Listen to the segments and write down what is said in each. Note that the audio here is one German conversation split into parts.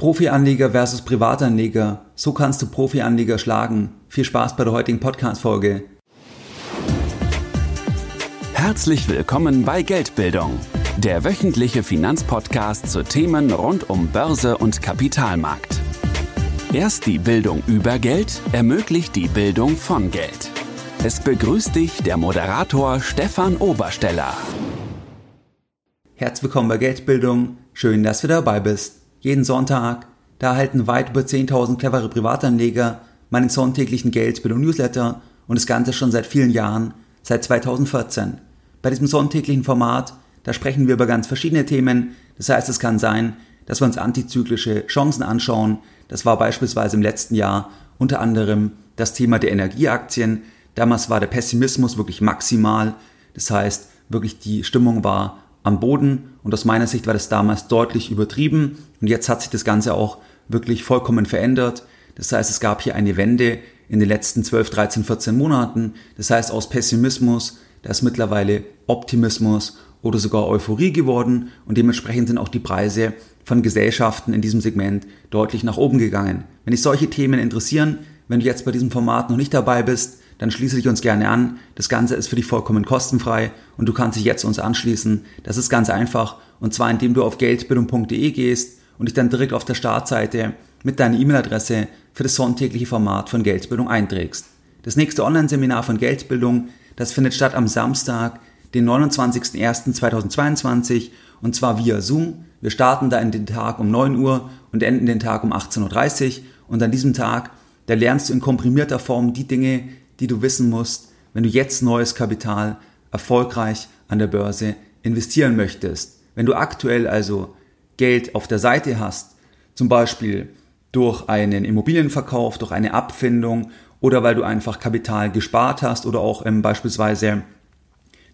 Profi-Anleger versus Privatanleger. So kannst du Profi-Anleger schlagen. Viel Spaß bei der heutigen Podcast-Folge. Herzlich willkommen bei Geldbildung, der wöchentliche Finanzpodcast zu Themen rund um Börse und Kapitalmarkt. Erst die Bildung über Geld ermöglicht die Bildung von Geld. Es begrüßt dich der Moderator Stefan Obersteller. Herzlich willkommen bei Geldbildung. Schön, dass du dabei bist. Jeden Sonntag, da erhalten weit über 10.000 clevere Privatanleger meinen sonntäglichen Geldbildung-Newsletter und das Ganze schon seit vielen Jahren, seit 2014. Bei diesem sonntäglichen Format, da sprechen wir über ganz verschiedene Themen. Das heißt, es kann sein, dass wir uns antizyklische Chancen anschauen. Das war beispielsweise im letzten Jahr unter anderem das Thema der Energieaktien. Damals war der Pessimismus wirklich maximal. Das heißt, wirklich die Stimmung war am Boden und aus meiner Sicht war das damals deutlich übertrieben und jetzt hat sich das Ganze auch wirklich vollkommen verändert. Das heißt, es gab hier eine Wende in den letzten 12, 13, 14 Monaten. Das heißt, aus Pessimismus, da ist mittlerweile Optimismus oder sogar Euphorie geworden und dementsprechend sind auch die Preise von Gesellschaften in diesem Segment deutlich nach oben gegangen. Wenn dich solche Themen interessieren, wenn du jetzt bei diesem Format noch nicht dabei bist, dann schließe dich uns gerne an. Das Ganze ist für dich vollkommen kostenfrei und du kannst dich jetzt uns anschließen. Das ist ganz einfach und zwar indem du auf geldbildung.de gehst und dich dann direkt auf der Startseite mit deiner E-Mail-Adresse für das sonntägliche Format von Geldbildung einträgst. Das nächste Online-Seminar von Geldbildung, das findet statt am Samstag, den 29.01.2022 und zwar via Zoom. Wir starten da in den Tag um 9 Uhr und enden den Tag um 18.30 Uhr und an diesem Tag, da lernst du in komprimierter Form die Dinge, die du wissen musst, wenn du jetzt neues Kapital erfolgreich an der Börse investieren möchtest. Wenn du aktuell also Geld auf der Seite hast, zum Beispiel durch einen Immobilienverkauf, durch eine Abfindung oder weil du einfach Kapital gespart hast oder auch ähm, beispielsweise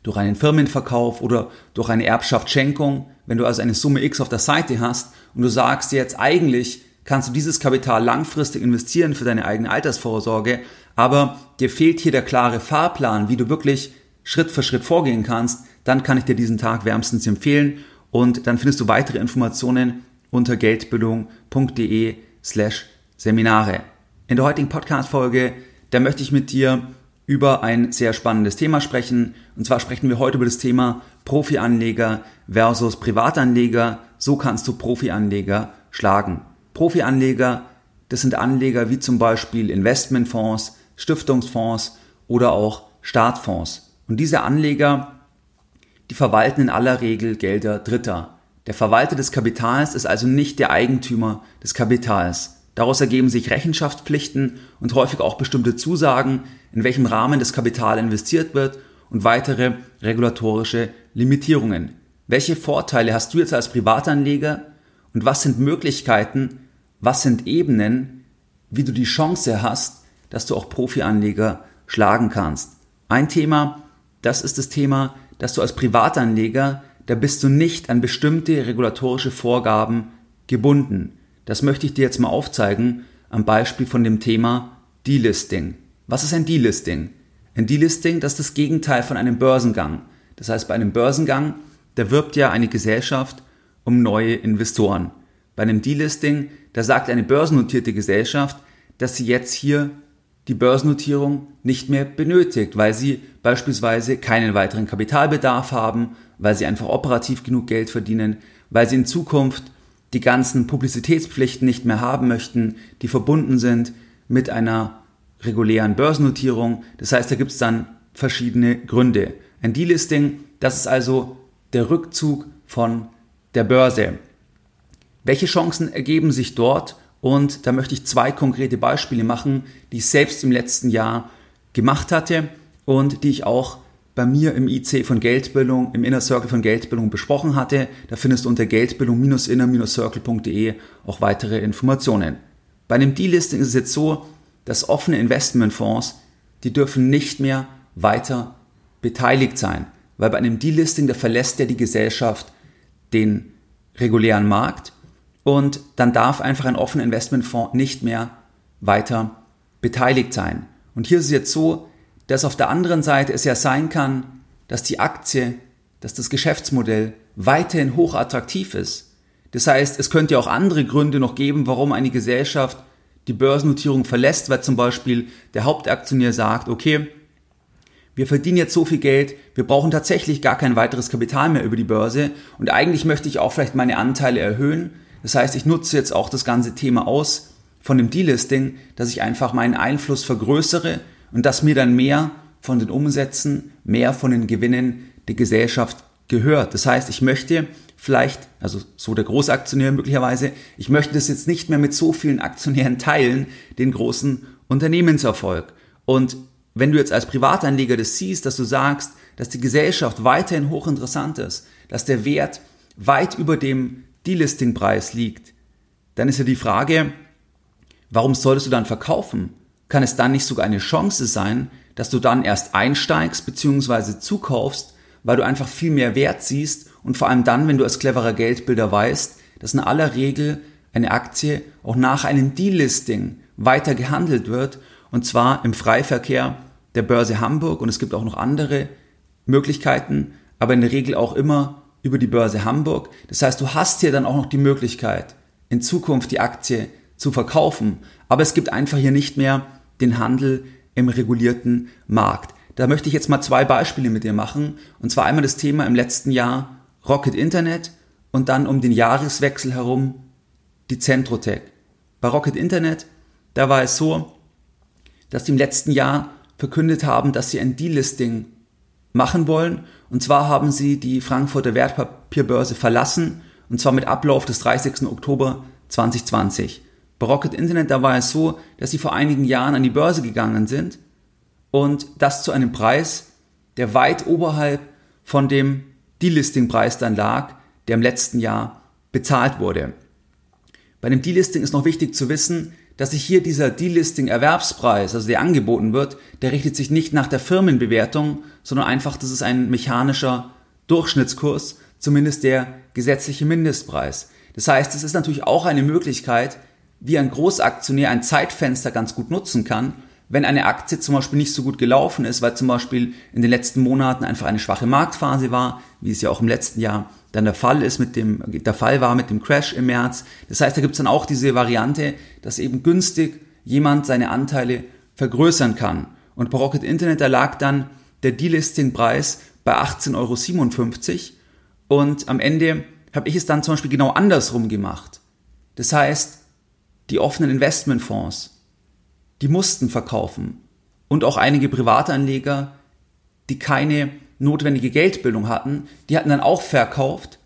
durch einen Firmenverkauf oder durch eine Erbschaftsschenkung, wenn du also eine Summe X auf der Seite hast und du sagst jetzt eigentlich kannst du dieses Kapital langfristig investieren für deine eigene Altersvorsorge, aber dir fehlt hier der klare Fahrplan, wie du wirklich Schritt für Schritt vorgehen kannst, dann kann ich dir diesen Tag wärmstens empfehlen und dann findest du weitere Informationen unter geldbildung.de slash Seminare. In der heutigen Podcast-Folge, da möchte ich mit dir über ein sehr spannendes Thema sprechen. Und zwar sprechen wir heute über das Thema Profianleger versus Privatanleger. So kannst du Profianleger schlagen. Profianleger, das sind Anleger wie zum Beispiel Investmentfonds, Stiftungsfonds oder auch Startfonds. Und diese Anleger, die verwalten in aller Regel Gelder Dritter. Der Verwalter des Kapitals ist also nicht der Eigentümer des Kapitals. Daraus ergeben sich Rechenschaftspflichten und häufig auch bestimmte Zusagen, in welchem Rahmen das Kapital investiert wird und weitere regulatorische Limitierungen. Welche Vorteile hast du jetzt als Privatanleger und was sind Möglichkeiten, was sind Ebenen, wie du die Chance hast, dass du auch Profianleger schlagen kannst. Ein Thema, das ist das Thema, dass du als Privatanleger, da bist du nicht an bestimmte regulatorische Vorgaben gebunden. Das möchte ich dir jetzt mal aufzeigen am Beispiel von dem Thema Delisting. Was ist ein Delisting? Ein Delisting, das ist das Gegenteil von einem Börsengang. Das heißt, bei einem Börsengang, da wirbt ja eine Gesellschaft um neue Investoren. Bei einem Delisting, da sagt eine börsennotierte Gesellschaft, dass sie jetzt hier die Börsennotierung nicht mehr benötigt, weil sie beispielsweise keinen weiteren Kapitalbedarf haben, weil sie einfach operativ genug Geld verdienen, weil sie in Zukunft die ganzen Publizitätspflichten nicht mehr haben möchten, die verbunden sind mit einer regulären Börsennotierung. Das heißt, da gibt es dann verschiedene Gründe. Ein Delisting, das ist also der Rückzug von der Börse. Welche Chancen ergeben sich dort? Und da möchte ich zwei konkrete Beispiele machen, die ich selbst im letzten Jahr gemacht hatte und die ich auch bei mir im IC von Geldbildung, im Inner Circle von Geldbildung besprochen hatte. Da findest du unter geldbildung-inner-circle.de auch weitere Informationen. Bei einem Delisting ist es jetzt so, dass offene Investmentfonds, die dürfen nicht mehr weiter beteiligt sein, weil bei einem Delisting, da verlässt ja die Gesellschaft den regulären Markt und dann darf einfach ein offener Investmentfonds nicht mehr weiter beteiligt sein. Und hier ist es jetzt so, dass auf der anderen Seite es ja sein kann, dass die Aktie, dass das Geschäftsmodell weiterhin hochattraktiv ist. Das heißt, es könnte ja auch andere Gründe noch geben, warum eine Gesellschaft die Börsennotierung verlässt, weil zum Beispiel der Hauptaktionär sagt, okay, wir verdienen jetzt so viel Geld, wir brauchen tatsächlich gar kein weiteres Kapital mehr über die Börse und eigentlich möchte ich auch vielleicht meine Anteile erhöhen. Das heißt, ich nutze jetzt auch das ganze Thema aus von dem Delisting, dass ich einfach meinen Einfluss vergrößere und dass mir dann mehr von den Umsätzen, mehr von den Gewinnen der Gesellschaft gehört. Das heißt, ich möchte vielleicht, also so der Großaktionär möglicherweise, ich möchte das jetzt nicht mehr mit so vielen Aktionären teilen, den großen Unternehmenserfolg. Und wenn du jetzt als Privatanleger das siehst, dass du sagst, dass die Gesellschaft weiterhin hochinteressant ist, dass der Wert weit über dem Delisting-Preis liegt, dann ist ja die Frage, warum solltest du dann verkaufen? Kann es dann nicht sogar eine Chance sein, dass du dann erst einsteigst bzw. zukaufst, weil du einfach viel mehr Wert siehst und vor allem dann, wenn du als cleverer Geldbilder weißt, dass in aller Regel eine Aktie auch nach einem Delisting weiter gehandelt wird und zwar im Freiverkehr der Börse Hamburg und es gibt auch noch andere Möglichkeiten, aber in der Regel auch immer über die Börse Hamburg. Das heißt, du hast hier dann auch noch die Möglichkeit, in Zukunft die Aktie zu verkaufen, aber es gibt einfach hier nicht mehr den Handel im regulierten Markt. Da möchte ich jetzt mal zwei Beispiele mit dir machen. Und zwar einmal das Thema im letzten Jahr Rocket Internet und dann um den Jahreswechsel herum die Centrotech. Bei Rocket Internet, da war es so, dass die im letzten Jahr verkündet haben, dass sie ein Delisting machen wollen. Und zwar haben sie die Frankfurter Wertpapierbörse verlassen, und zwar mit Ablauf des 30. Oktober 2020. Bei Rocket Internet, da war es so, dass sie vor einigen Jahren an die Börse gegangen sind und das zu einem Preis, der weit oberhalb von dem Delisting-Preis dann lag, der im letzten Jahr bezahlt wurde. Bei dem Delisting ist noch wichtig zu wissen, dass sich hier dieser Delisting-Erwerbspreis, also der angeboten wird, der richtet sich nicht nach der Firmenbewertung, sondern einfach, das ist ein mechanischer Durchschnittskurs, zumindest der gesetzliche Mindestpreis. Das heißt, es ist natürlich auch eine Möglichkeit, wie ein Großaktionär ein Zeitfenster ganz gut nutzen kann, wenn eine Aktie zum Beispiel nicht so gut gelaufen ist, weil zum Beispiel in den letzten Monaten einfach eine schwache Marktphase war, wie es ja auch im letzten Jahr dann der Fall ist mit dem, der Fall war mit dem Crash im März. Das heißt, da gibt es dann auch diese Variante, dass eben günstig jemand seine Anteile vergrößern kann. Und bei Rocket Internet, da lag dann der Delisting-Preis bei 18,57 Euro und am Ende habe ich es dann zum Beispiel genau andersrum gemacht. Das heißt, die offenen Investmentfonds, die mussten verkaufen. Und auch einige Privatanleger, die keine notwendige Geldbildung hatten, die hatten dann auch verkauft,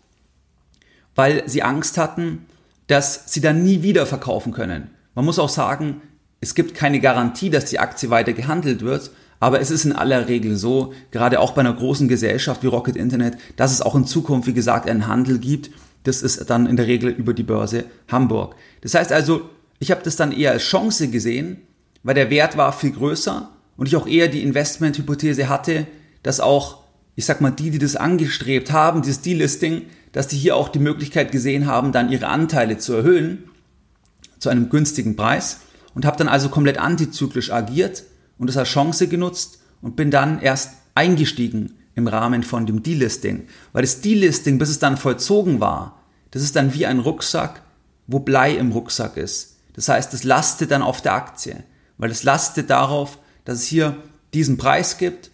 weil sie Angst hatten, dass sie dann nie wieder verkaufen können. Man muss auch sagen, es gibt keine Garantie, dass die Aktie weiter gehandelt wird, aber es ist in aller Regel so, gerade auch bei einer großen Gesellschaft wie Rocket Internet, dass es auch in Zukunft, wie gesagt, einen Handel gibt. Das ist dann in der Regel über die Börse Hamburg. Das heißt also, ich habe das dann eher als Chance gesehen, weil der Wert war viel größer und ich auch eher die Investmenthypothese hatte, dass auch, ich sag mal, die, die das angestrebt haben, dieses Delisting, dass die hier auch die Möglichkeit gesehen haben, dann ihre Anteile zu erhöhen zu einem günstigen Preis und habe dann also komplett antizyklisch agiert und das als Chance genutzt und bin dann erst eingestiegen im Rahmen von dem Delisting, weil das Delisting, bis es dann vollzogen war, das ist dann wie ein Rucksack, wo Blei im Rucksack ist. Das heißt, es lastet dann auf der Aktie, weil es lastet darauf, dass es hier diesen Preis gibt,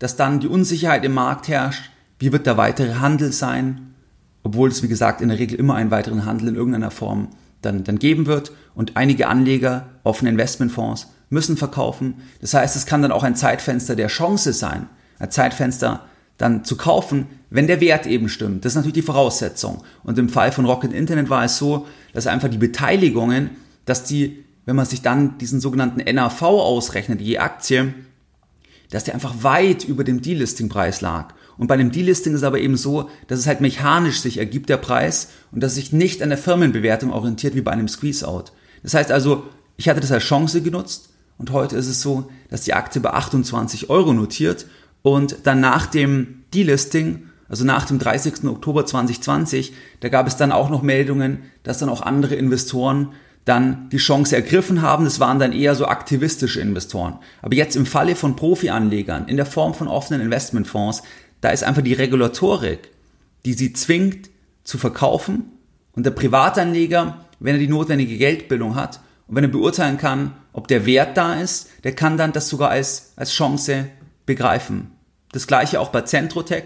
dass dann die Unsicherheit im Markt herrscht, wie wird der weitere Handel sein, obwohl es wie gesagt in der Regel immer einen weiteren Handel in irgendeiner Form dann, dann geben wird und einige Anleger, offene Investmentfonds, müssen verkaufen. Das heißt, es kann dann auch ein Zeitfenster der Chance sein, ein Zeitfenster dann zu kaufen, wenn der Wert eben stimmt. Das ist natürlich die Voraussetzung. Und im Fall von Rocket Internet war es so, dass einfach die Beteiligungen, dass die, wenn man sich dann diesen sogenannten NAV ausrechnet, je Aktie, dass der einfach weit über dem Delisting-Preis lag. Und bei dem Delisting ist es aber eben so, dass es halt mechanisch sich ergibt, der Preis, und dass es sich nicht an der Firmenbewertung orientiert wie bei einem Squeeze-Out. Das heißt also, ich hatte das als Chance genutzt und heute ist es so, dass die Aktie bei 28 Euro notiert und dann nach dem Delisting, also nach dem 30. Oktober 2020, da gab es dann auch noch Meldungen, dass dann auch andere Investoren dann die Chance ergriffen haben. Das waren dann eher so aktivistische Investoren. Aber jetzt im Falle von Profi-Anlegern in der Form von offenen Investmentfonds, da ist einfach die Regulatorik, die sie zwingt zu verkaufen Und der Privatanleger, wenn er die notwendige Geldbildung hat und wenn er beurteilen kann, ob der Wert da ist, der kann dann das sogar als, als Chance begreifen. Das gleiche auch bei Centrotech.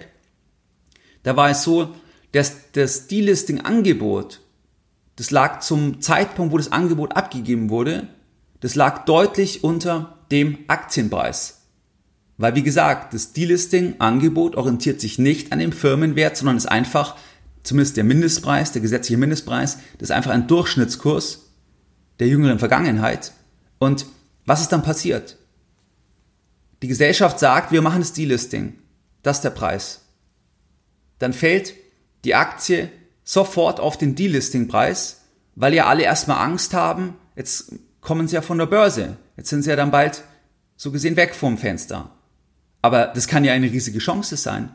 Da war es so, dass das Delisting-Angebot, das lag zum Zeitpunkt, wo das Angebot abgegeben wurde, das lag deutlich unter dem Aktienpreis. Weil wie gesagt, das Delisting-Angebot orientiert sich nicht an dem Firmenwert, sondern ist einfach, zumindest der Mindestpreis, der gesetzliche Mindestpreis, das ist einfach ein Durchschnittskurs der jüngeren Vergangenheit. Und was ist dann passiert? Die Gesellschaft sagt, wir machen das Delisting. Das ist der Preis. Dann fällt die Aktie sofort auf den Delisting-Preis, weil ja alle erstmal Angst haben, jetzt kommen sie ja von der Börse. Jetzt sind sie ja dann bald so gesehen weg vom Fenster. Aber das kann ja eine riesige Chance sein.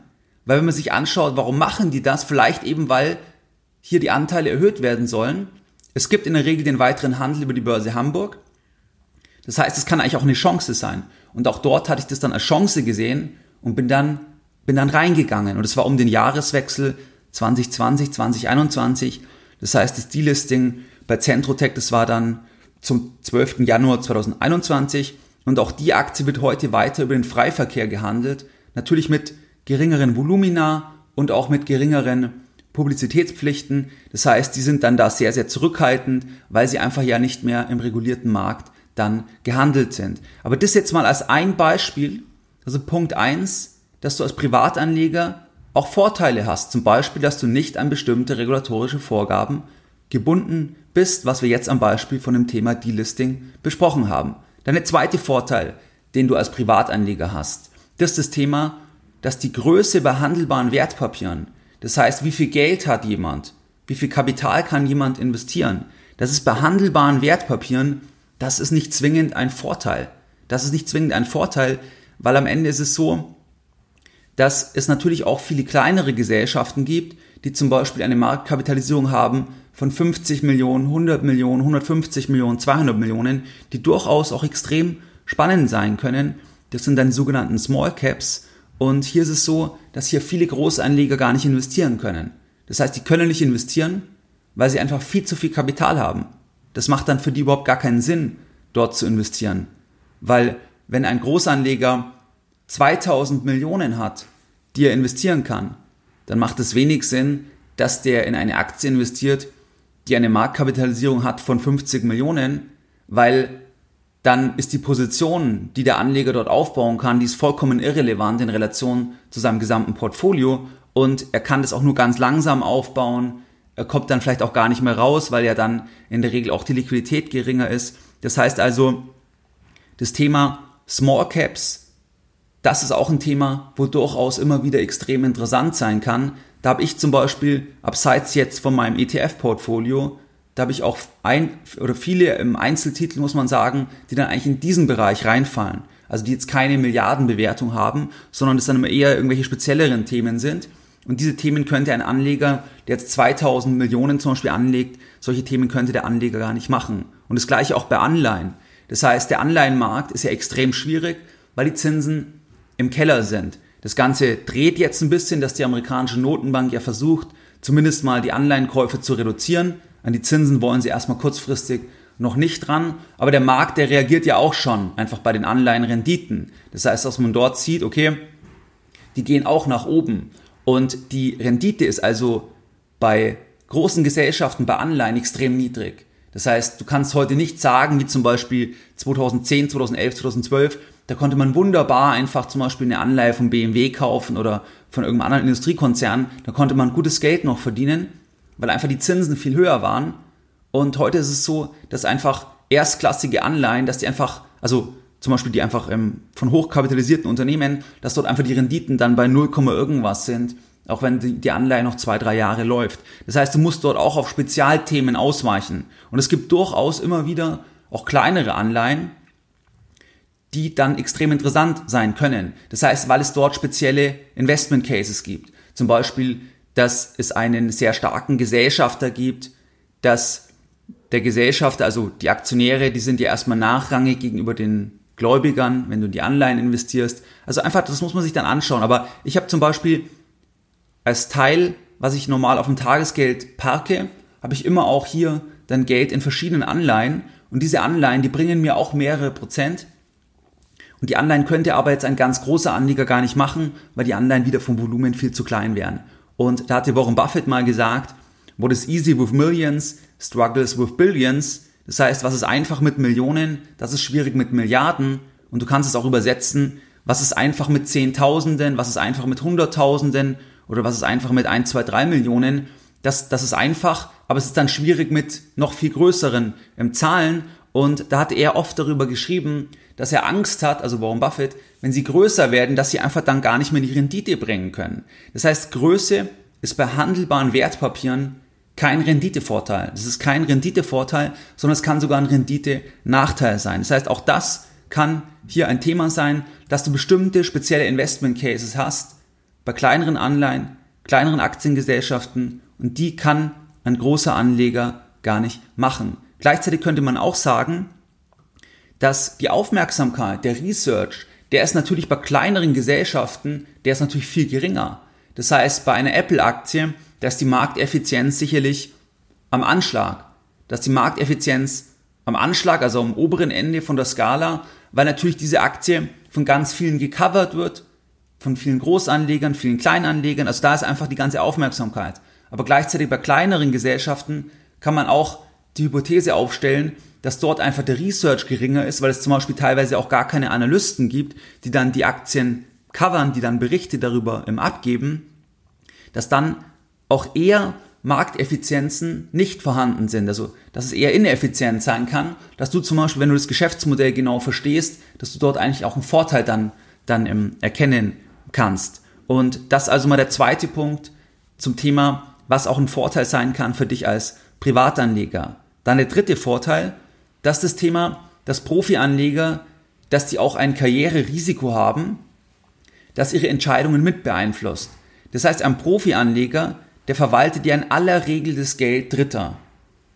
Weil wenn man sich anschaut, warum machen die das? Vielleicht eben, weil hier die Anteile erhöht werden sollen. Es gibt in der Regel den weiteren Handel über die Börse Hamburg. Das heißt, es kann eigentlich auch eine Chance sein. Und auch dort hatte ich das dann als Chance gesehen und bin dann, bin dann reingegangen. Und es war um den Jahreswechsel 2020, 2021. Das heißt, das Delisting bei Centrotech, das war dann zum 12. Januar 2021. Und auch die Aktie wird heute weiter über den Freiverkehr gehandelt. Natürlich mit geringeren Volumina und auch mit geringeren Publizitätspflichten. Das heißt, die sind dann da sehr, sehr zurückhaltend, weil sie einfach ja nicht mehr im regulierten Markt dann gehandelt sind. Aber das jetzt mal als ein Beispiel, also Punkt eins, dass du als Privatanleger auch Vorteile hast. Zum Beispiel, dass du nicht an bestimmte regulatorische Vorgaben gebunden bist, was wir jetzt am Beispiel von dem Thema Delisting besprochen haben. Dann der zweite Vorteil, den du als Privatanleger hast, das ist das Thema, dass die Größe bei handelbaren Wertpapieren, das heißt, wie viel Geld hat jemand, wie viel Kapital kann jemand investieren, das ist bei handelbaren Wertpapieren, das ist nicht zwingend ein Vorteil. Das ist nicht zwingend ein Vorteil, weil am Ende ist es so, dass es natürlich auch viele kleinere Gesellschaften gibt, die zum Beispiel eine Marktkapitalisierung haben von 50 Millionen, 100 Millionen, 150 Millionen, 200 Millionen, die durchaus auch extrem spannend sein können. Das sind dann sogenannten Small Caps. Und hier ist es so, dass hier viele Großanleger gar nicht investieren können. Das heißt, die können nicht investieren, weil sie einfach viel zu viel Kapital haben. Das macht dann für die überhaupt gar keinen Sinn, dort zu investieren. Weil wenn ein Großanleger 2000 Millionen hat, die er investieren kann, dann macht es wenig Sinn, dass der in eine Aktie investiert, die eine Marktkapitalisierung hat von 50 Millionen, weil dann ist die Position, die der Anleger dort aufbauen kann, die ist vollkommen irrelevant in Relation zu seinem gesamten Portfolio und er kann das auch nur ganz langsam aufbauen. Er kommt dann vielleicht auch gar nicht mehr raus, weil ja dann in der Regel auch die Liquidität geringer ist. Das heißt also, das Thema Small Caps, das ist auch ein Thema, wo durchaus immer wieder extrem interessant sein kann, da habe ich zum Beispiel, abseits jetzt von meinem ETF-Portfolio, da habe ich auch ein oder viele im Einzeltitel, muss man sagen, die dann eigentlich in diesen Bereich reinfallen. Also die jetzt keine Milliardenbewertung haben, sondern es dann immer eher irgendwelche spezielleren Themen sind. Und diese Themen könnte ein Anleger, der jetzt 2000 Millionen zum Beispiel anlegt, solche Themen könnte der Anleger gar nicht machen. Und das gleiche auch bei Anleihen. Das heißt, der Anleihenmarkt ist ja extrem schwierig, weil die Zinsen im Keller sind. Das Ganze dreht jetzt ein bisschen, dass die amerikanische Notenbank ja versucht, zumindest mal die Anleihenkäufe zu reduzieren. An die Zinsen wollen sie erstmal kurzfristig noch nicht dran, aber der Markt, der reagiert ja auch schon einfach bei den Anleihenrenditen. Das heißt, dass man dort sieht, okay, die gehen auch nach oben und die Rendite ist also bei großen Gesellschaften, bei Anleihen extrem niedrig. Das heißt, du kannst heute nicht sagen, wie zum Beispiel 2010, 2011, 2012, da konnte man wunderbar einfach zum Beispiel eine Anleihe von BMW kaufen oder von irgendeinem anderen Industriekonzern. Da konnte man gutes Geld noch verdienen, weil einfach die Zinsen viel höher waren. Und heute ist es so, dass einfach erstklassige Anleihen, dass die einfach, also zum Beispiel die einfach ähm, von hochkapitalisierten Unternehmen, dass dort einfach die Renditen dann bei 0, irgendwas sind, auch wenn die, die Anleihe noch zwei, drei Jahre läuft. Das heißt, du musst dort auch auf Spezialthemen ausweichen. Und es gibt durchaus immer wieder auch kleinere Anleihen, die dann extrem interessant sein können. Das heißt, weil es dort spezielle Investment Cases gibt. Zum Beispiel, dass es einen sehr starken Gesellschafter gibt, dass der Gesellschafter, also die Aktionäre, die sind ja erstmal nachrangig gegenüber den Gläubigern, wenn du in die Anleihen investierst. Also einfach, das muss man sich dann anschauen. Aber ich habe zum Beispiel als Teil, was ich normal auf dem Tagesgeld parke, habe ich immer auch hier dann Geld in verschiedenen Anleihen und diese Anleihen, die bringen mir auch mehrere Prozent. Und die Anleihen könnte aber jetzt ein ganz großer Anleger gar nicht machen, weil die Anleihen wieder vom Volumen viel zu klein wären. Und da hat Warren Buffett mal gesagt, what is easy with millions struggles with billions. Das heißt, was ist einfach mit Millionen, das ist schwierig mit Milliarden. Und du kannst es auch übersetzen, was ist einfach mit Zehntausenden, was ist einfach mit Hunderttausenden oder was ist einfach mit 1, 2, 3 Millionen. Das, das ist einfach, aber es ist dann schwierig mit noch viel größeren ähm, Zahlen. Und da hat er oft darüber geschrieben, dass er Angst hat, also Warren Buffett, wenn sie größer werden, dass sie einfach dann gar nicht mehr die Rendite bringen können. Das heißt, Größe ist bei handelbaren Wertpapieren kein Renditevorteil. Das ist kein Renditevorteil, sondern es kann sogar ein Rendite-Nachteil sein. Das heißt, auch das kann hier ein Thema sein, dass du bestimmte spezielle Investment Cases hast bei kleineren Anleihen, kleineren Aktiengesellschaften und die kann ein großer Anleger gar nicht machen. Gleichzeitig könnte man auch sagen, dass die Aufmerksamkeit, der Research, der ist natürlich bei kleineren Gesellschaften, der ist natürlich viel geringer. Das heißt, bei einer Apple-Aktie, da ist die Markteffizienz sicherlich am Anschlag. Da ist die Markteffizienz am Anschlag, also am oberen Ende von der Skala, weil natürlich diese Aktie von ganz vielen gecovert wird, von vielen Großanlegern, vielen Kleinanlegern. Also da ist einfach die ganze Aufmerksamkeit. Aber gleichzeitig bei kleineren Gesellschaften kann man auch die Hypothese aufstellen, dass dort einfach der Research geringer ist, weil es zum Beispiel teilweise auch gar keine Analysten gibt, die dann die Aktien covern, die dann Berichte darüber im abgeben, dass dann auch eher Markteffizienzen nicht vorhanden sind, also dass es eher ineffizient sein kann, dass du zum Beispiel, wenn du das Geschäftsmodell genau verstehst, dass du dort eigentlich auch einen Vorteil dann, dann ähm, erkennen kannst. Und das ist also mal der zweite Punkt zum Thema, was auch ein Vorteil sein kann für dich als Privatanleger. Dann der dritte Vorteil, dass das Thema, dass Profianleger, dass die auch ein Karriererisiko haben, das ihre Entscheidungen mit beeinflusst. Das heißt, ein Profianleger, der verwaltet ja in aller Regel das Geld Dritter.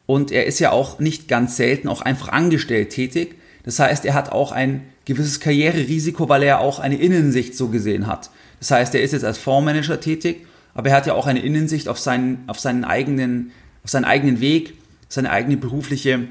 Und er ist ja auch nicht ganz selten auch einfach angestellt tätig. Das heißt, er hat auch ein gewisses Karriererisiko, weil er auch eine Innensicht so gesehen hat. Das heißt, er ist jetzt als Fondsmanager tätig, aber er hat ja auch eine Innensicht auf seinen, auf seinen eigenen, auf seinen eigenen Weg, seine eigene berufliche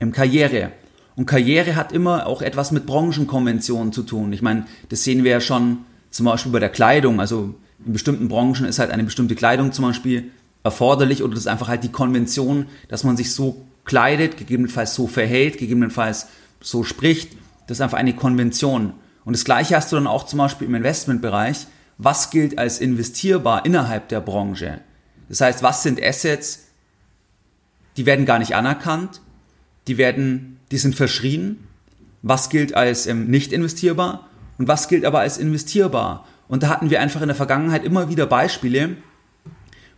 ähm, Karriere. Und Karriere hat immer auch etwas mit Branchenkonventionen zu tun. Ich meine, das sehen wir ja schon zum Beispiel bei der Kleidung. Also in bestimmten Branchen ist halt eine bestimmte Kleidung zum Beispiel erforderlich oder das ist einfach halt die Konvention, dass man sich so kleidet, gegebenenfalls so verhält, gegebenenfalls so spricht. Das ist einfach eine Konvention. Und das Gleiche hast du dann auch zum Beispiel im Investmentbereich. Was gilt als investierbar innerhalb der Branche? Das heißt, was sind Assets, die werden gar nicht anerkannt, die werden, die sind verschrien. Was gilt als ähm, nicht investierbar und was gilt aber als investierbar? Und da hatten wir einfach in der Vergangenheit immer wieder Beispiele,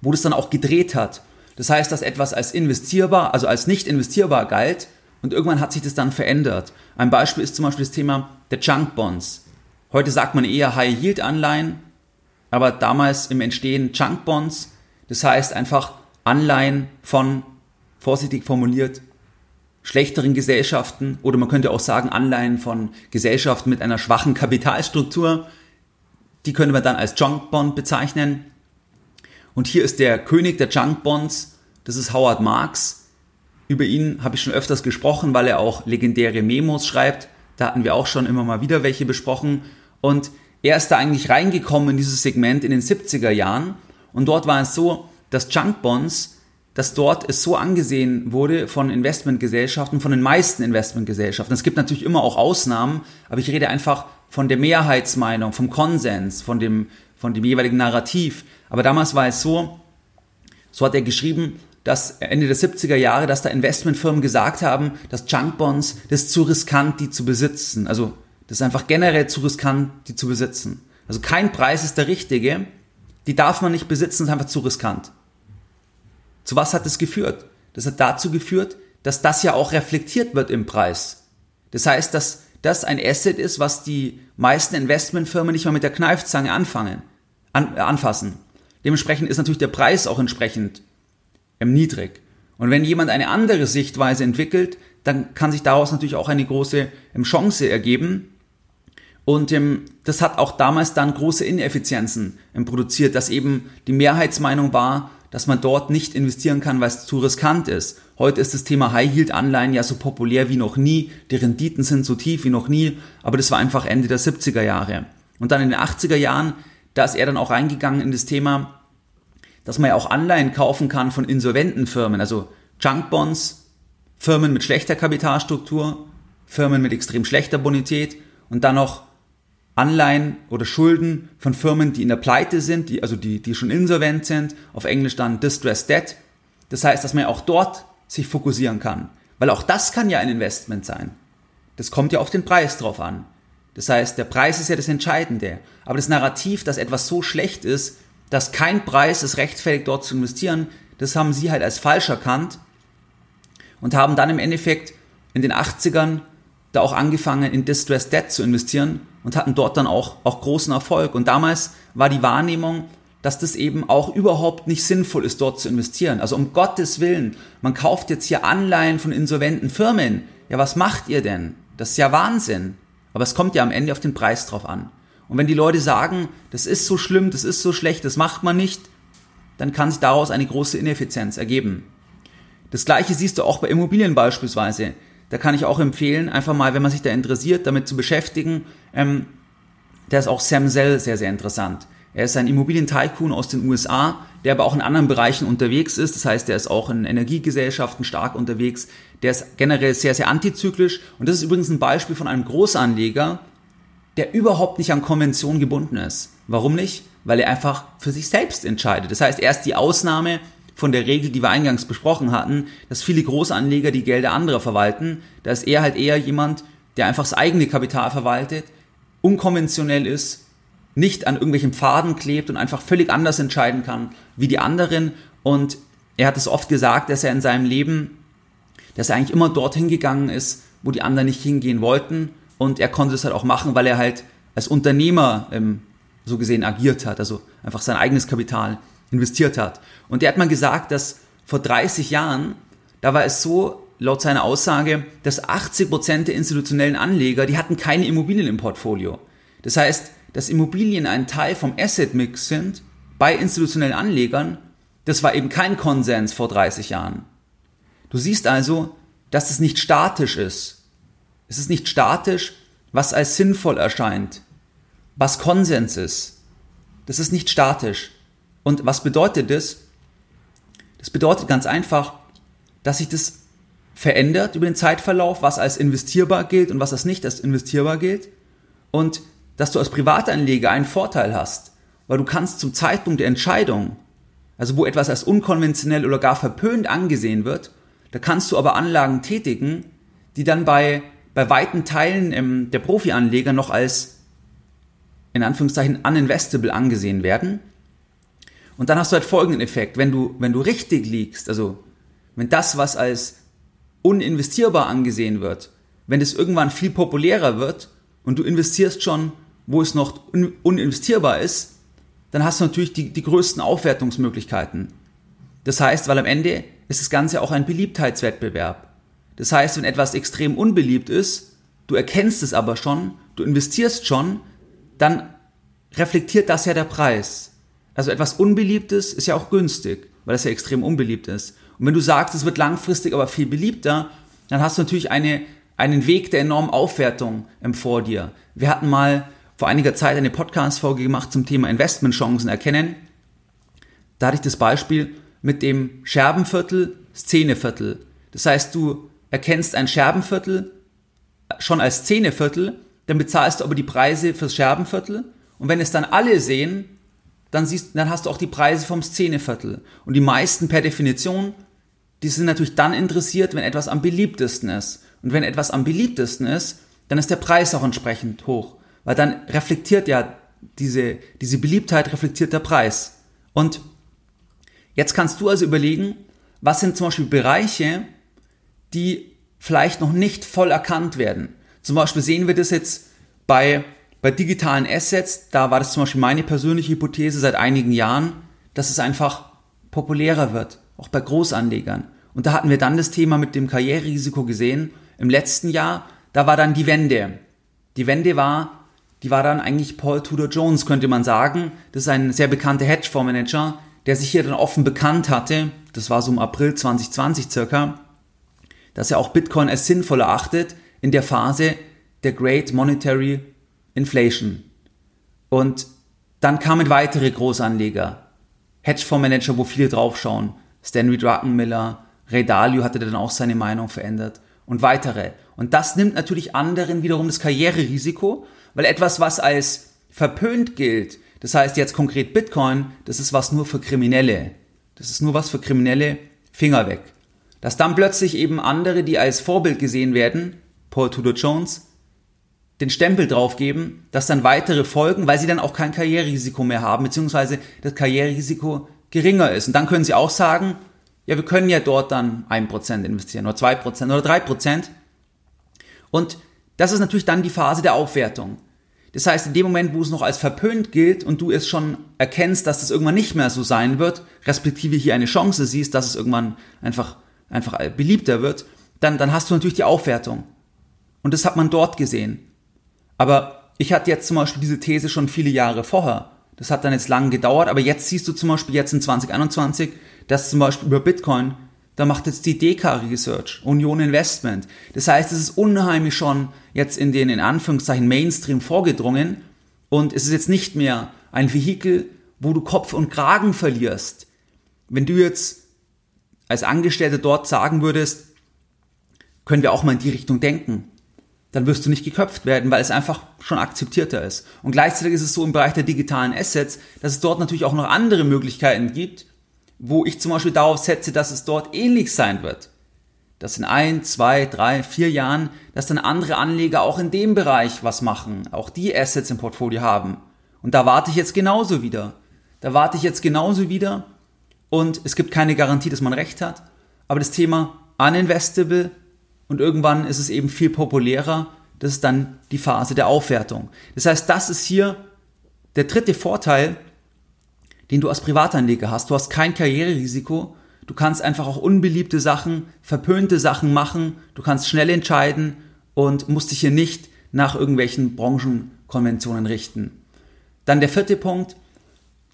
wo das dann auch gedreht hat. Das heißt, dass etwas als investierbar, also als nicht investierbar galt und irgendwann hat sich das dann verändert. Ein Beispiel ist zum Beispiel das Thema der Junk Bonds. Heute sagt man eher High Yield Anleihen, aber damals im Entstehen Junk Bonds. Das heißt einfach Anleihen von, vorsichtig formuliert, schlechteren Gesellschaften oder man könnte auch sagen Anleihen von Gesellschaften mit einer schwachen Kapitalstruktur. Die könnte man dann als Junk Bond bezeichnen. Und hier ist der König der Junk Bonds, das ist Howard Marks. Über ihn habe ich schon öfters gesprochen, weil er auch legendäre Memos schreibt. Da hatten wir auch schon immer mal wieder welche besprochen. Und er ist da eigentlich reingekommen in dieses Segment in den 70er Jahren. Und dort war es so, dass Junk Bonds, dass dort es so angesehen wurde von Investmentgesellschaften, von den meisten Investmentgesellschaften. Es gibt natürlich immer auch Ausnahmen, aber ich rede einfach von der Mehrheitsmeinung, vom Konsens, von dem, von dem jeweiligen Narrativ. Aber damals war es so, so hat er geschrieben, dass Ende der 70er Jahre, dass da Investmentfirmen gesagt haben, dass Junkbonds, das ist zu riskant, die zu besitzen. Also das ist einfach generell zu riskant, die zu besitzen. Also kein Preis ist der richtige, die darf man nicht besitzen, ist einfach zu riskant. Zu was hat das geführt? Das hat dazu geführt, dass das ja auch reflektiert wird im Preis. Das heißt, dass das ein Asset ist, was die meisten Investmentfirmen nicht mal mit der Kneifzange anfangen, an, äh, anfassen. Dementsprechend ist natürlich der Preis auch entsprechend ähm, niedrig. Und wenn jemand eine andere Sichtweise entwickelt, dann kann sich daraus natürlich auch eine große ähm, Chance ergeben. Und ähm, das hat auch damals dann große Ineffizienzen ähm, produziert, dass eben die Mehrheitsmeinung war, dass man dort nicht investieren kann, weil es zu riskant ist. Heute ist das Thema High-Yield-Anleihen ja so populär wie noch nie, die Renditen sind so tief wie noch nie, aber das war einfach Ende der 70er Jahre. Und dann in den 80er Jahren, da ist er dann auch reingegangen in das Thema, dass man ja auch Anleihen kaufen kann von insolventen Firmen, also Junkbonds, Firmen mit schlechter Kapitalstruktur, Firmen mit extrem schlechter Bonität und dann noch Anleihen oder Schulden von Firmen, die in der Pleite sind, die, also die, die schon insolvent sind, auf Englisch dann Distressed Debt. Das heißt, dass man ja auch dort sich fokussieren kann. Weil auch das kann ja ein Investment sein. Das kommt ja auf den Preis drauf an. Das heißt, der Preis ist ja das Entscheidende. Aber das Narrativ, dass etwas so schlecht ist, dass kein Preis es rechtfertigt, dort zu investieren, das haben sie halt als falsch erkannt und haben dann im Endeffekt in den 80ern da auch angefangen, in Distressed Debt zu investieren und hatten dort dann auch, auch großen Erfolg. Und damals war die Wahrnehmung, dass das eben auch überhaupt nicht sinnvoll ist, dort zu investieren. Also um Gottes Willen, man kauft jetzt hier Anleihen von insolventen Firmen. Ja, was macht ihr denn? Das ist ja Wahnsinn. Aber es kommt ja am Ende auf den Preis drauf an. Und wenn die Leute sagen, das ist so schlimm, das ist so schlecht, das macht man nicht, dann kann sich daraus eine große Ineffizienz ergeben. Das gleiche siehst du auch bei Immobilien beispielsweise. Da kann ich auch empfehlen, einfach mal, wenn man sich da interessiert, damit zu beschäftigen. Ähm, da ist auch Sam Zell sehr, sehr interessant. Er ist ein Immobilientycoon aus den USA, der aber auch in anderen Bereichen unterwegs ist. Das heißt, er ist auch in Energiegesellschaften stark unterwegs. Der ist generell sehr, sehr antizyklisch. Und das ist übrigens ein Beispiel von einem Großanleger, der überhaupt nicht an Konvention gebunden ist. Warum nicht? Weil er einfach für sich selbst entscheidet. Das heißt, er ist die Ausnahme von der Regel, die wir eingangs besprochen hatten, dass viele Großanleger die Gelder anderer verwalten. Da ist er halt eher jemand, der einfach das eigene Kapital verwaltet, unkonventionell ist, nicht an irgendwelchen Pfaden klebt und einfach völlig anders entscheiden kann wie die anderen. Und er hat es oft gesagt, dass er in seinem Leben, dass er eigentlich immer dorthin gegangen ist, wo die anderen nicht hingehen wollten. Und er konnte es halt auch machen, weil er halt als Unternehmer ähm, so gesehen agiert hat, also einfach sein eigenes Kapital investiert hat. Und der hat mal gesagt, dass vor 30 Jahren, da war es so, laut seiner Aussage, dass 80 Prozent der institutionellen Anleger, die hatten keine Immobilien im Portfolio. Das heißt, dass Immobilien ein Teil vom Asset-Mix sind bei institutionellen Anlegern, das war eben kein Konsens vor 30 Jahren. Du siehst also, dass es nicht statisch ist. Es ist nicht statisch, was als sinnvoll erscheint, was Konsens ist. Das ist nicht statisch. Und was bedeutet das? Das bedeutet ganz einfach, dass sich das verändert über den Zeitverlauf, was als investierbar gilt und was als nicht als investierbar gilt. Und dass du als Privatanleger einen Vorteil hast, weil du kannst zum Zeitpunkt der Entscheidung, also wo etwas als unkonventionell oder gar verpönt angesehen wird, da kannst du aber Anlagen tätigen, die dann bei, bei weiten Teilen ähm, der Profianleger noch als in Anführungszeichen uninvestable angesehen werden und dann hast du halt folgenden Effekt. Wenn du, wenn du richtig liegst, also wenn das, was als uninvestierbar angesehen wird, wenn es irgendwann viel populärer wird und du investierst schon, wo es noch un uninvestierbar ist, dann hast du natürlich die, die größten Aufwertungsmöglichkeiten. Das heißt, weil am Ende ist das Ganze auch ein Beliebtheitswettbewerb. Das heißt, wenn etwas extrem unbeliebt ist, du erkennst es aber schon, du investierst schon, dann reflektiert das ja der Preis. Also etwas Unbeliebtes ist ja auch günstig, weil es ja extrem unbeliebt ist. Und wenn du sagst, es wird langfristig aber viel beliebter, dann hast du natürlich eine, einen Weg der enormen Aufwertung ähm, vor dir. Wir hatten mal vor einiger Zeit eine Podcast-Folge gemacht zum Thema Investmentchancen erkennen. Da hatte ich das Beispiel mit dem Scherbenviertel, Szeneviertel. Das heißt, du erkennst ein Scherbenviertel schon als Szeneviertel, dann bezahlst du aber die Preise fürs Scherbenviertel. Und wenn es dann alle sehen, dann, siehst, dann hast du auch die Preise vom Szeneviertel. Und die meisten per Definition, die sind natürlich dann interessiert, wenn etwas am beliebtesten ist. Und wenn etwas am beliebtesten ist, dann ist der Preis auch entsprechend hoch. Weil dann reflektiert ja diese, diese Beliebtheit, reflektiert der Preis. Und jetzt kannst du also überlegen, was sind zum Beispiel Bereiche, die vielleicht noch nicht voll erkannt werden. Zum Beispiel sehen wir das jetzt bei bei digitalen Assets, da war das zum Beispiel meine persönliche Hypothese seit einigen Jahren, dass es einfach populärer wird, auch bei Großanlegern. Und da hatten wir dann das Thema mit dem Karriererisiko gesehen. Im letzten Jahr, da war dann die Wende. Die Wende war, die war dann eigentlich Paul Tudor Jones, könnte man sagen. Das ist ein sehr bekannter Hedgefondsmanager, der sich hier dann offen bekannt hatte, das war so im April 2020 circa, dass er auch Bitcoin als sinnvoll erachtet in der Phase der Great Monetary Inflation. Und dann kamen weitere Großanleger, Hedgefondsmanager, wo viele draufschauen, Stanley Druckenmiller, Ray Dalio hatte dann auch seine Meinung verändert und weitere. Und das nimmt natürlich anderen wiederum das Karriererisiko, weil etwas, was als verpönt gilt, das heißt jetzt konkret Bitcoin, das ist was nur für Kriminelle. Das ist nur was für Kriminelle, Finger weg. Dass dann plötzlich eben andere, die als Vorbild gesehen werden, Paul Tudor Jones, den Stempel draufgeben, dass dann weitere folgen, weil sie dann auch kein Karriererisiko mehr haben, beziehungsweise das Karriererisiko geringer ist. Und dann können sie auch sagen, ja, wir können ja dort dann 1% investieren oder 2% oder 3%. Und das ist natürlich dann die Phase der Aufwertung. Das heißt, in dem Moment, wo es noch als verpönt gilt und du es schon erkennst, dass es irgendwann nicht mehr so sein wird, respektive hier eine Chance siehst, dass es irgendwann einfach, einfach beliebter wird, dann, dann hast du natürlich die Aufwertung. Und das hat man dort gesehen. Aber ich hatte jetzt zum Beispiel diese These schon viele Jahre vorher. Das hat dann jetzt lang gedauert, aber jetzt siehst du zum Beispiel jetzt in 2021, dass zum Beispiel über Bitcoin, da macht jetzt die DK Research, Union Investment. Das heißt, es ist unheimlich schon jetzt in den, in Anführungszeichen, Mainstream vorgedrungen und es ist jetzt nicht mehr ein Vehikel, wo du Kopf und Kragen verlierst. Wenn du jetzt als Angestellter dort sagen würdest, können wir auch mal in die Richtung denken dann wirst du nicht geköpft werden, weil es einfach schon akzeptierter ist. Und gleichzeitig ist es so im Bereich der digitalen Assets, dass es dort natürlich auch noch andere Möglichkeiten gibt, wo ich zum Beispiel darauf setze, dass es dort ähnlich sein wird. Dass in ein, zwei, drei, vier Jahren, dass dann andere Anleger auch in dem Bereich was machen, auch die Assets im Portfolio haben. Und da warte ich jetzt genauso wieder. Da warte ich jetzt genauso wieder. Und es gibt keine Garantie, dass man recht hat. Aber das Thema uninvestable und irgendwann ist es eben viel populärer. Das ist dann die Phase der Aufwertung. Das heißt, das ist hier der dritte Vorteil, den du als Privatanleger hast. Du hast kein Karriererisiko. Du kannst einfach auch unbeliebte Sachen, verpönte Sachen machen. Du kannst schnell entscheiden und musst dich hier nicht nach irgendwelchen Branchenkonventionen richten. Dann der vierte Punkt,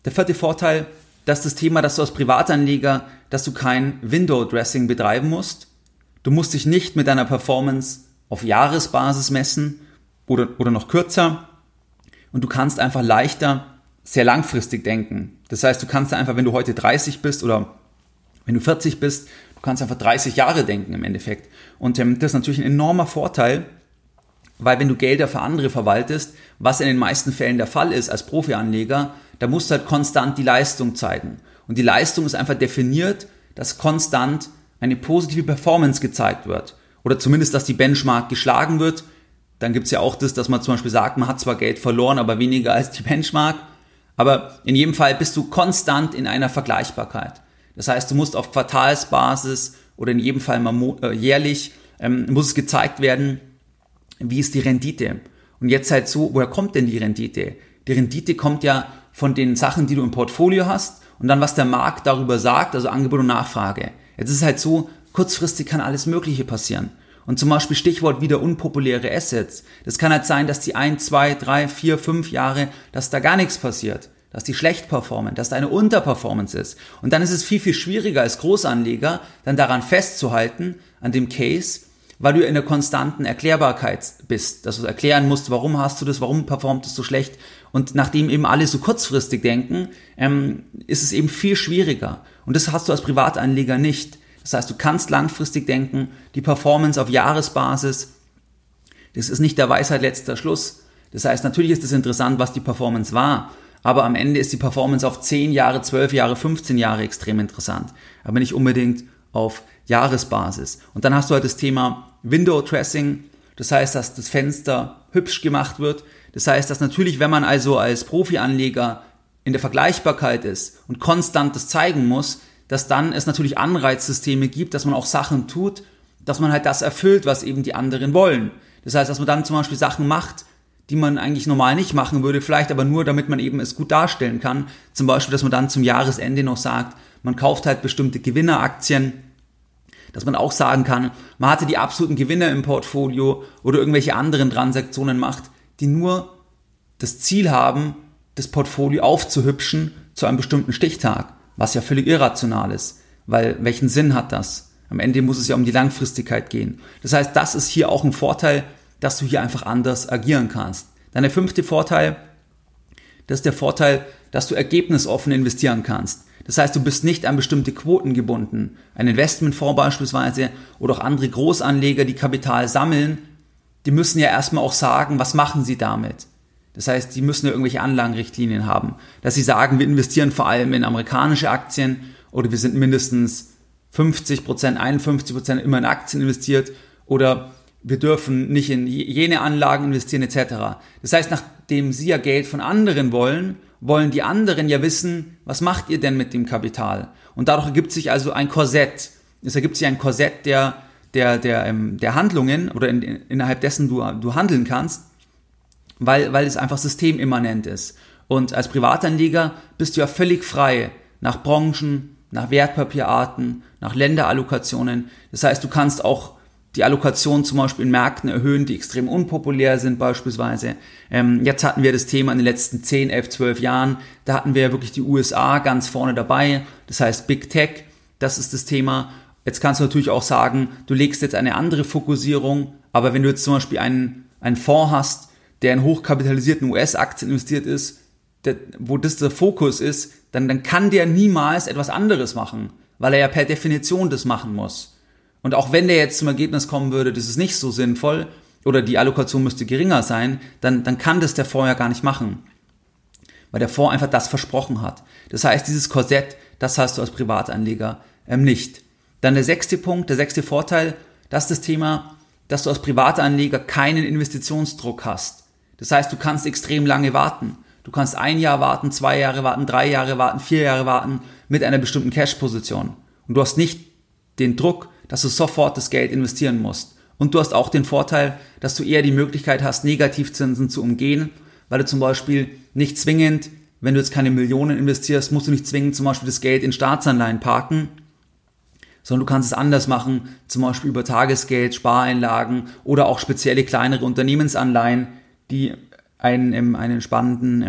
der vierte Vorteil, dass das Thema, dass du als Privatanleger, dass du kein Window Dressing betreiben musst. Du musst dich nicht mit deiner Performance auf Jahresbasis messen oder, oder noch kürzer. Und du kannst einfach leichter sehr langfristig denken. Das heißt, du kannst einfach, wenn du heute 30 bist oder wenn du 40 bist, du kannst einfach 30 Jahre denken im Endeffekt. Und ähm, das ist natürlich ein enormer Vorteil, weil wenn du Gelder für andere verwaltest, was in den meisten Fällen der Fall ist als Profianleger, da musst du halt konstant die Leistung zeigen. Und die Leistung ist einfach definiert, dass konstant eine positive Performance gezeigt wird oder zumindest, dass die Benchmark geschlagen wird, dann gibt's ja auch das, dass man zum Beispiel sagt, man hat zwar Geld verloren, aber weniger als die Benchmark. Aber in jedem Fall bist du konstant in einer Vergleichbarkeit. Das heißt, du musst auf Quartalsbasis oder in jedem Fall mal äh, jährlich ähm, muss es gezeigt werden, wie ist die Rendite. Und jetzt halt so, woher kommt denn die Rendite? Die Rendite kommt ja von den Sachen, die du im Portfolio hast und dann was der Markt darüber sagt, also Angebot und Nachfrage. Jetzt ist es halt so, kurzfristig kann alles Mögliche passieren. Und zum Beispiel Stichwort wieder unpopuläre Assets. Das kann halt sein, dass die ein, zwei, drei, vier, fünf Jahre, dass da gar nichts passiert. Dass die schlecht performen, dass da eine Unterperformance ist. Und dann ist es viel, viel schwieriger als Großanleger, dann daran festzuhalten, an dem Case, weil du in der konstanten Erklärbarkeit bist, dass du erklären musst, warum hast du das, warum performt es so schlecht. Und nachdem eben alle so kurzfristig denken, ähm, ist es eben viel schwieriger. Und das hast du als Privatanleger nicht. Das heißt, du kannst langfristig denken, die Performance auf Jahresbasis, das ist nicht der Weisheit letzter Schluss. Das heißt, natürlich ist es interessant, was die Performance war, aber am Ende ist die Performance auf 10 Jahre, 12 Jahre, 15 Jahre extrem interessant, aber nicht unbedingt auf Jahresbasis. Und dann hast du halt das Thema Window Dressing, das heißt, dass das Fenster hübsch gemacht wird. Das heißt, dass natürlich, wenn man also als Profianleger in der Vergleichbarkeit ist und konstant das zeigen muss, dass dann es natürlich Anreizsysteme gibt, dass man auch Sachen tut, dass man halt das erfüllt, was eben die anderen wollen. Das heißt, dass man dann zum Beispiel Sachen macht, die man eigentlich normal nicht machen würde, vielleicht aber nur, damit man eben es gut darstellen kann. Zum Beispiel, dass man dann zum Jahresende noch sagt, man kauft halt bestimmte Gewinneraktien, dass man auch sagen kann, man hatte die absoluten Gewinner im Portfolio oder irgendwelche anderen Transaktionen macht, die nur das Ziel haben, das Portfolio aufzuhübschen zu einem bestimmten Stichtag. was ja völlig irrational ist, weil welchen Sinn hat das? Am Ende muss es ja um die Langfristigkeit gehen. Das heißt, das ist hier auch ein Vorteil, dass du hier einfach anders agieren kannst. Dann der fünfte Vorteil, das ist der Vorteil, dass du ergebnisoffen investieren kannst. Das heißt, du bist nicht an bestimmte Quoten gebunden. Ein Investmentfonds beispielsweise oder auch andere Großanleger, die Kapital sammeln, die müssen ja erstmal auch sagen, was machen sie damit. Das heißt, die müssen ja irgendwelche Anlagenrichtlinien haben, dass sie sagen, wir investieren vor allem in amerikanische Aktien oder wir sind mindestens 50 Prozent, 51 Prozent immer in Aktien investiert oder wir dürfen nicht in jene Anlagen investieren etc. Das heißt, nachdem sie ja Geld von anderen wollen, wollen die anderen ja wissen, was macht ihr denn mit dem Kapital? Und dadurch ergibt sich also ein Korsett. Es ergibt sich ein Korsett der, der, der, ähm, der Handlungen oder in, innerhalb dessen du, du handeln kannst, weil, weil es einfach systemimmanent ist. Und als Privatanleger bist du ja völlig frei nach Branchen, nach Wertpapierarten, nach Länderallokationen. Das heißt, du kannst auch die Allokation zum Beispiel in Märkten erhöhen, die extrem unpopulär sind beispielsweise. Ähm, jetzt hatten wir das Thema in den letzten 10, 11, 12 Jahren. Da hatten wir wirklich die USA ganz vorne dabei. Das heißt Big Tech, das ist das Thema. Jetzt kannst du natürlich auch sagen, du legst jetzt eine andere Fokussierung, aber wenn du jetzt zum Beispiel einen, einen Fonds hast, der in hochkapitalisierten US-Aktien investiert ist, der, wo das der Fokus ist, dann, dann kann der niemals etwas anderes machen, weil er ja per Definition das machen muss. Und auch wenn der jetzt zum Ergebnis kommen würde, das ist nicht so sinnvoll oder die Allokation müsste geringer sein, dann, dann kann das der Fonds ja gar nicht machen. Weil der Fonds einfach das versprochen hat. Das heißt, dieses Korsett, das hast du als Privatanleger ähm, nicht. Dann der sechste Punkt, der sechste Vorteil, das ist das Thema, dass du als Privatanleger keinen Investitionsdruck hast. Das heißt, du kannst extrem lange warten. Du kannst ein Jahr warten, zwei Jahre warten, drei Jahre warten, vier Jahre warten mit einer bestimmten Cash-Position. Und du hast nicht den Druck, dass du sofort das Geld investieren musst. Und du hast auch den Vorteil, dass du eher die Möglichkeit hast, Negativzinsen zu umgehen, weil du zum Beispiel nicht zwingend, wenn du jetzt keine Millionen investierst, musst du nicht zwingend zum Beispiel das Geld in Staatsanleihen parken, sondern du kannst es anders machen, zum Beispiel über Tagesgeld, Spareinlagen oder auch spezielle kleinere Unternehmensanleihen, die ein, einen spannenden,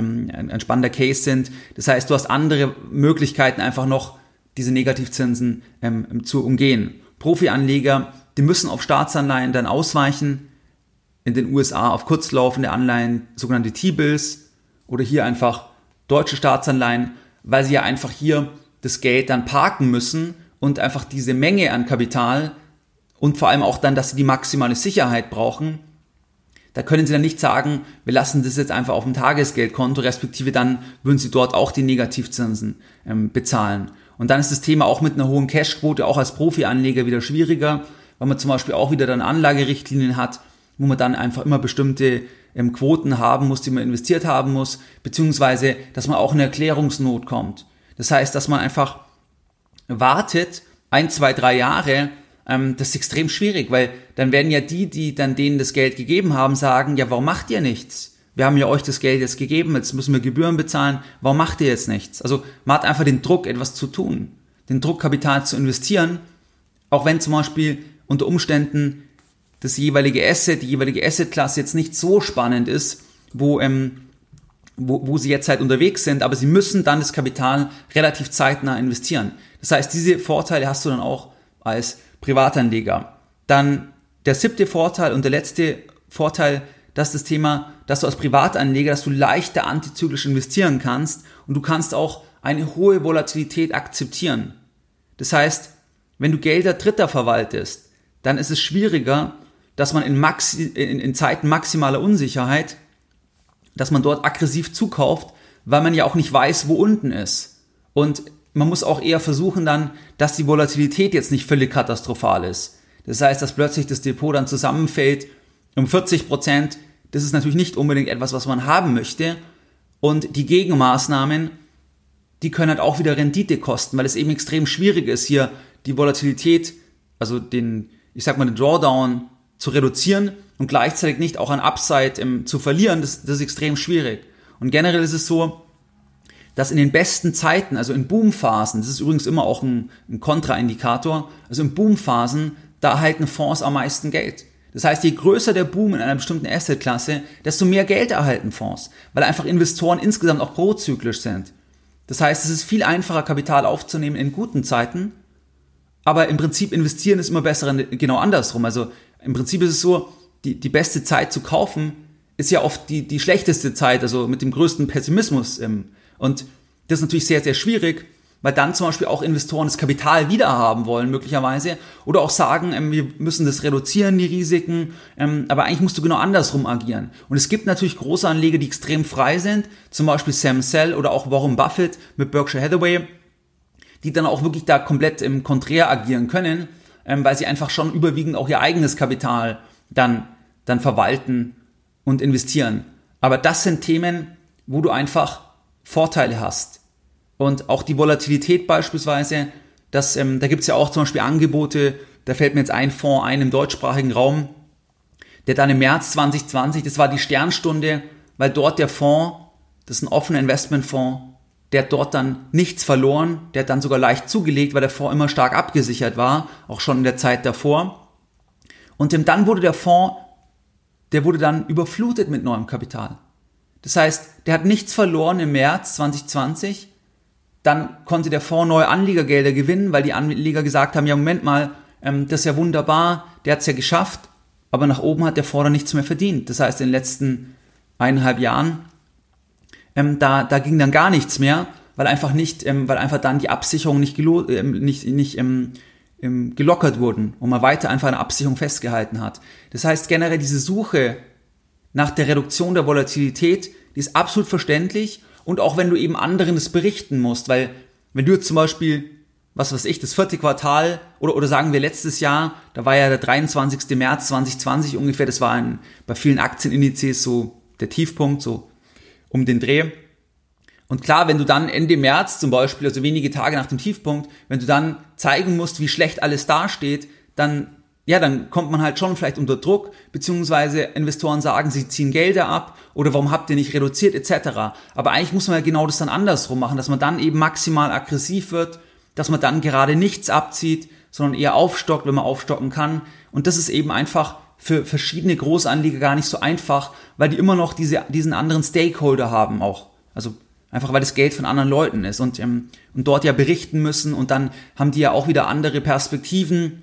ein spannender Case sind. Das heißt, du hast andere Möglichkeiten einfach noch, diese Negativzinsen ähm, zu umgehen. Profi-Anleger, die müssen auf Staatsanleihen dann ausweichen. In den USA auf kurzlaufende Anleihen, sogenannte T-Bills oder hier einfach deutsche Staatsanleihen, weil sie ja einfach hier das Geld dann parken müssen und einfach diese Menge an Kapital und vor allem auch dann, dass sie die maximale Sicherheit brauchen. Da können sie dann nicht sagen, wir lassen das jetzt einfach auf dem Tagesgeldkonto, respektive dann würden sie dort auch die Negativzinsen ähm, bezahlen. Und dann ist das Thema auch mit einer hohen Cashquote auch als Profi-Anleger wieder schwieriger, weil man zum Beispiel auch wieder dann Anlagerichtlinien hat, wo man dann einfach immer bestimmte ähm, Quoten haben muss, die man investiert haben muss, beziehungsweise, dass man auch in Erklärungsnot kommt. Das heißt, dass man einfach wartet, ein, zwei, drei Jahre, ähm, das ist extrem schwierig, weil dann werden ja die, die dann denen das Geld gegeben haben, sagen, ja, warum macht ihr nichts? wir haben ja euch das Geld jetzt gegeben, jetzt müssen wir Gebühren bezahlen, warum macht ihr jetzt nichts? Also man hat einfach den Druck, etwas zu tun, den Druck, Kapital zu investieren, auch wenn zum Beispiel unter Umständen das jeweilige Asset, die jeweilige Assetklasse jetzt nicht so spannend ist, wo, ähm, wo, wo sie jetzt halt unterwegs sind, aber sie müssen dann das Kapital relativ zeitnah investieren. Das heißt, diese Vorteile hast du dann auch als Privatanleger. Dann der siebte Vorteil und der letzte Vorteil, das ist das Thema, dass du als Privatanleger, dass du leichter antizyklisch investieren kannst und du kannst auch eine hohe Volatilität akzeptieren. Das heißt, wenn du Gelder Dritter verwaltest, dann ist es schwieriger, dass man in, Maxi in, in Zeiten maximaler Unsicherheit, dass man dort aggressiv zukauft, weil man ja auch nicht weiß, wo unten ist. Und man muss auch eher versuchen dann, dass die Volatilität jetzt nicht völlig katastrophal ist. Das heißt, dass plötzlich das Depot dann zusammenfällt um 40 Prozent, das ist natürlich nicht unbedingt etwas, was man haben möchte. Und die Gegenmaßnahmen, die können halt auch wieder Rendite kosten, weil es eben extrem schwierig ist, hier die Volatilität, also den, ich sag mal, den Drawdown zu reduzieren und gleichzeitig nicht auch an Upside ähm, zu verlieren. Das, das ist extrem schwierig. Und generell ist es so, dass in den besten Zeiten, also in Boomphasen, das ist übrigens immer auch ein, ein Kontraindikator, also in Boomphasen, da erhalten Fonds am meisten Geld. Das heißt, je größer der Boom in einer bestimmten Assetklasse, desto mehr Geld erhalten Fonds, weil einfach Investoren insgesamt auch prozyklisch sind. Das heißt, es ist viel einfacher, Kapital aufzunehmen in guten Zeiten, aber im Prinzip investieren ist immer besser genau andersrum. Also im Prinzip ist es so, die, die beste Zeit zu kaufen ist ja oft die, die schlechteste Zeit, also mit dem größten Pessimismus. Ähm, und das ist natürlich sehr, sehr schwierig, weil dann zum Beispiel auch Investoren das Kapital wiederhaben wollen, möglicherweise, oder auch sagen, ähm, wir müssen das reduzieren, die Risiken, ähm, aber eigentlich musst du genau andersrum agieren. Und es gibt natürlich große Anleger, die extrem frei sind, zum Beispiel Sam Cell oder auch Warren Buffett mit Berkshire Hathaway, die dann auch wirklich da komplett im Konträr agieren können, ähm, weil sie einfach schon überwiegend auch ihr eigenes Kapital dann, dann verwalten und investieren. Aber das sind Themen, wo du einfach Vorteile hast und auch die Volatilität beispielsweise, das, ähm, da gibt es ja auch zum Beispiel Angebote, da fällt mir jetzt ein Fonds ein im deutschsprachigen Raum, der dann im März 2020, das war die Sternstunde, weil dort der Fonds, das ist ein offener Investmentfonds, der hat dort dann nichts verloren, der hat dann sogar leicht zugelegt, weil der Fonds immer stark abgesichert war, auch schon in der Zeit davor. Und dann wurde der Fonds, der wurde dann überflutet mit neuem Kapital. Das heißt, der hat nichts verloren im März 2020, dann konnte der Fonds neue Anlegergelder gewinnen, weil die Anleger gesagt haben, ja Moment mal, ähm, das ist ja wunderbar, der hat es ja geschafft, aber nach oben hat der Fonds dann nichts mehr verdient. Das heißt, in den letzten eineinhalb Jahren, ähm, da, da ging dann gar nichts mehr, weil einfach nicht, ähm, weil einfach dann die Absicherungen nicht, nicht, nicht gelockert wurden und man weiter einfach eine Absicherung festgehalten hat. Das heißt, generell diese Suche nach der Reduktion der Volatilität, die ist absolut verständlich und auch wenn du eben anderen das berichten musst, weil wenn du jetzt zum Beispiel, was weiß ich, das vierte Quartal oder, oder sagen wir letztes Jahr, da war ja der 23. März 2020 ungefähr, das war ein, bei vielen Aktienindizes so der Tiefpunkt, so um den Dreh. Und klar, wenn du dann Ende März zum Beispiel, also wenige Tage nach dem Tiefpunkt, wenn du dann zeigen musst, wie schlecht alles dasteht, dann ja, dann kommt man halt schon vielleicht unter Druck, beziehungsweise Investoren sagen, sie ziehen Gelder ab oder warum habt ihr nicht reduziert etc. Aber eigentlich muss man ja genau das dann andersrum machen, dass man dann eben maximal aggressiv wird, dass man dann gerade nichts abzieht, sondern eher aufstockt, wenn man aufstocken kann. Und das ist eben einfach für verschiedene Großanleger gar nicht so einfach, weil die immer noch diese, diesen anderen Stakeholder haben auch. Also einfach weil das Geld von anderen Leuten ist und, ähm, und dort ja berichten müssen und dann haben die ja auch wieder andere Perspektiven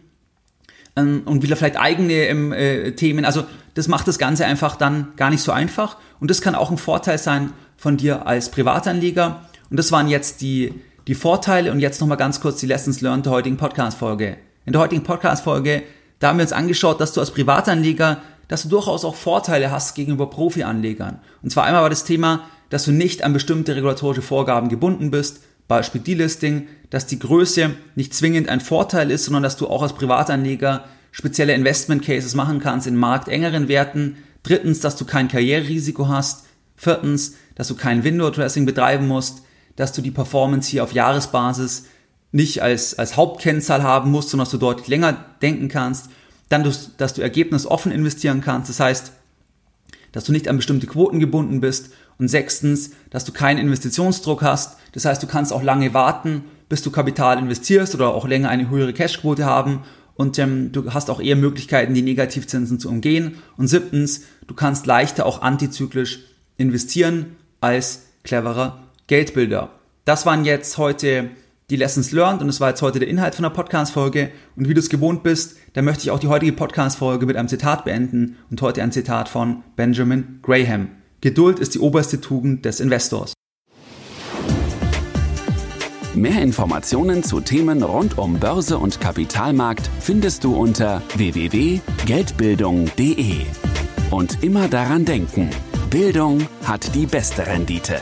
ähm, und wieder vielleicht eigene ähm, äh, Themen. Also das macht das Ganze einfach dann gar nicht so einfach. Und das kann auch ein Vorteil sein von dir als Privatanleger. Und das waren jetzt die, die Vorteile. Und jetzt nochmal ganz kurz die Lessons learned der heutigen Podcast-Folge. In der heutigen Podcast-Folge, da haben wir uns angeschaut, dass du als Privatanleger, dass du durchaus auch Vorteile hast gegenüber Profi-Anlegern. Und zwar einmal war das Thema, dass du nicht an bestimmte regulatorische Vorgaben gebunden bist, Beispiel Delisting, dass die Größe nicht zwingend ein Vorteil ist, sondern dass du auch als Privatanleger spezielle Investment Cases machen kannst in marktengeren Werten. Drittens, dass du kein Karriererisiko hast. Viertens, dass du kein Window Dressing betreiben musst, dass du die Performance hier auf Jahresbasis nicht als, als Hauptkennzahl haben musst, sondern dass du deutlich länger denken kannst. Dann, dass du ergebnisoffen investieren kannst. Das heißt, dass du nicht an bestimmte Quoten gebunden bist und sechstens, dass du keinen Investitionsdruck hast. Das heißt, du kannst auch lange warten, bis du Kapital investierst oder auch länger eine höhere Cashquote haben. Und ähm, du hast auch eher Möglichkeiten, die Negativzinsen zu umgehen. Und siebtens, du kannst leichter auch antizyklisch investieren als cleverer Geldbilder. Das waren jetzt heute die Lessons learned und das war jetzt heute der Inhalt von der Podcast-Folge. Und wie du es gewohnt bist, dann möchte ich auch die heutige Podcast-Folge mit einem Zitat beenden und heute ein Zitat von Benjamin Graham. Geduld ist die oberste Tugend des Investors. Mehr Informationen zu Themen rund um Börse und Kapitalmarkt findest du unter www.geldbildung.de. Und immer daran denken, Bildung hat die beste Rendite.